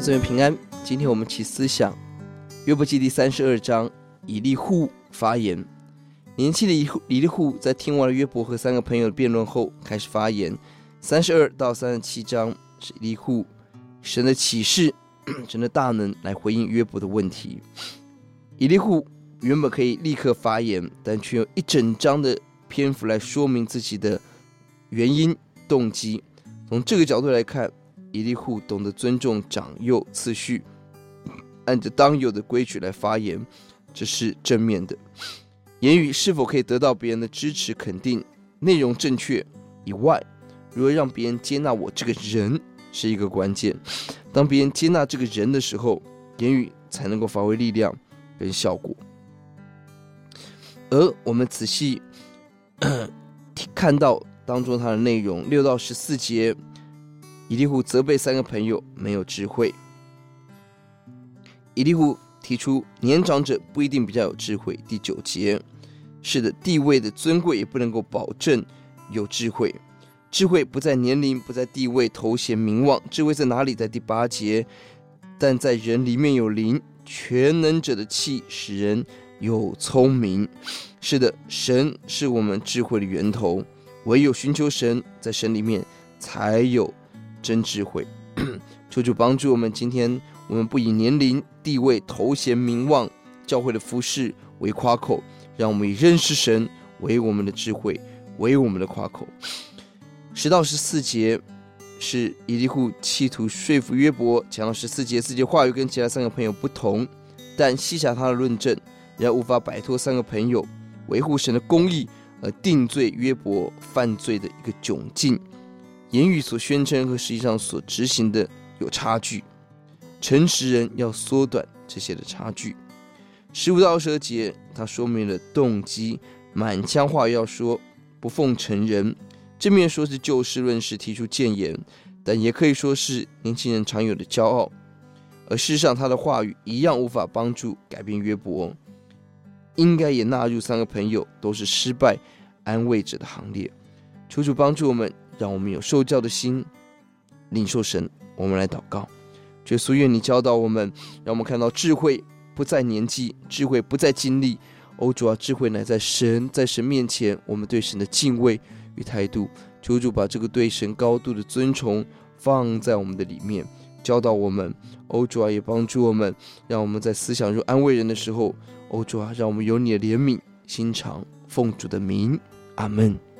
姊妹平安。今天我们起思想约伯记第三十二章，以利户发言。年轻的以以利户在听完了约伯和三个朋友的辩论后，开始发言。三十二到三十七章是以利户神的启示、神的大能来回应约伯的问题。以利户原本可以立刻发言，但却用一整章的篇幅来说明自己的原因、动机。从这个角度来看，以利户懂得尊重长幼次序，按着当有的规矩来发言，这是正面的。言语是否可以得到别人的支持肯定，内容正确以外，如何让别人接纳我这个人是一个关键。当别人接纳这个人的时候，言语才能够发挥力量跟效果。而我们仔细 看到。当中它的内容六到十四节，以利户责备三个朋友没有智慧。以利户提出年长者不一定比较有智慧。第九节，是的，地位的尊贵也不能够保证有智慧。智慧不在年龄，不在地位、头衔、名望，智慧在哪里？在第八节，但在人里面有灵，全能者的气使人有聪明。是的，神是我们智慧的源头。唯有寻求神，在神里面才有真智慧。求主帮助我们，今天我们不以年龄、地位、头衔、名望、教会的服饰为夸口，让我们以认识神为我们的智慧，为我们的夸口。十到十四节是以利户企图说服约伯，讲到十四节，自己话语跟其他三个朋友不同，但细察他的论证，仍然无法摆脱三个朋友维护神的公义。而定罪约伯犯罪的一个窘境，言语所宣称和实际上所执行的有差距，诚实人要缩短这些的差距。十五到二十节，他说明了动机，满腔话要说，不奉承人，正面说是就事论事提出谏言，但也可以说是年轻人常有的骄傲。而事实上，他的话语一样无法帮助改变约伯。应该也纳入三个朋友都是失败安慰者的行列。求主帮助我们，让我们有受教的心，领受神。我们来祷告，耶稣，愿你教导我们，让我们看到智慧不在年纪，智慧不在经历，哦，主啊，智慧乃在神，在神面前，我们对神的敬畏与态度。求主把这个对神高度的尊崇放在我们的里面，教导我们。哦，主啊，也帮助我们，让我们在思想中安慰人的时候。哦，主啊，让我们有你的怜悯心肠，奉主的名，阿门。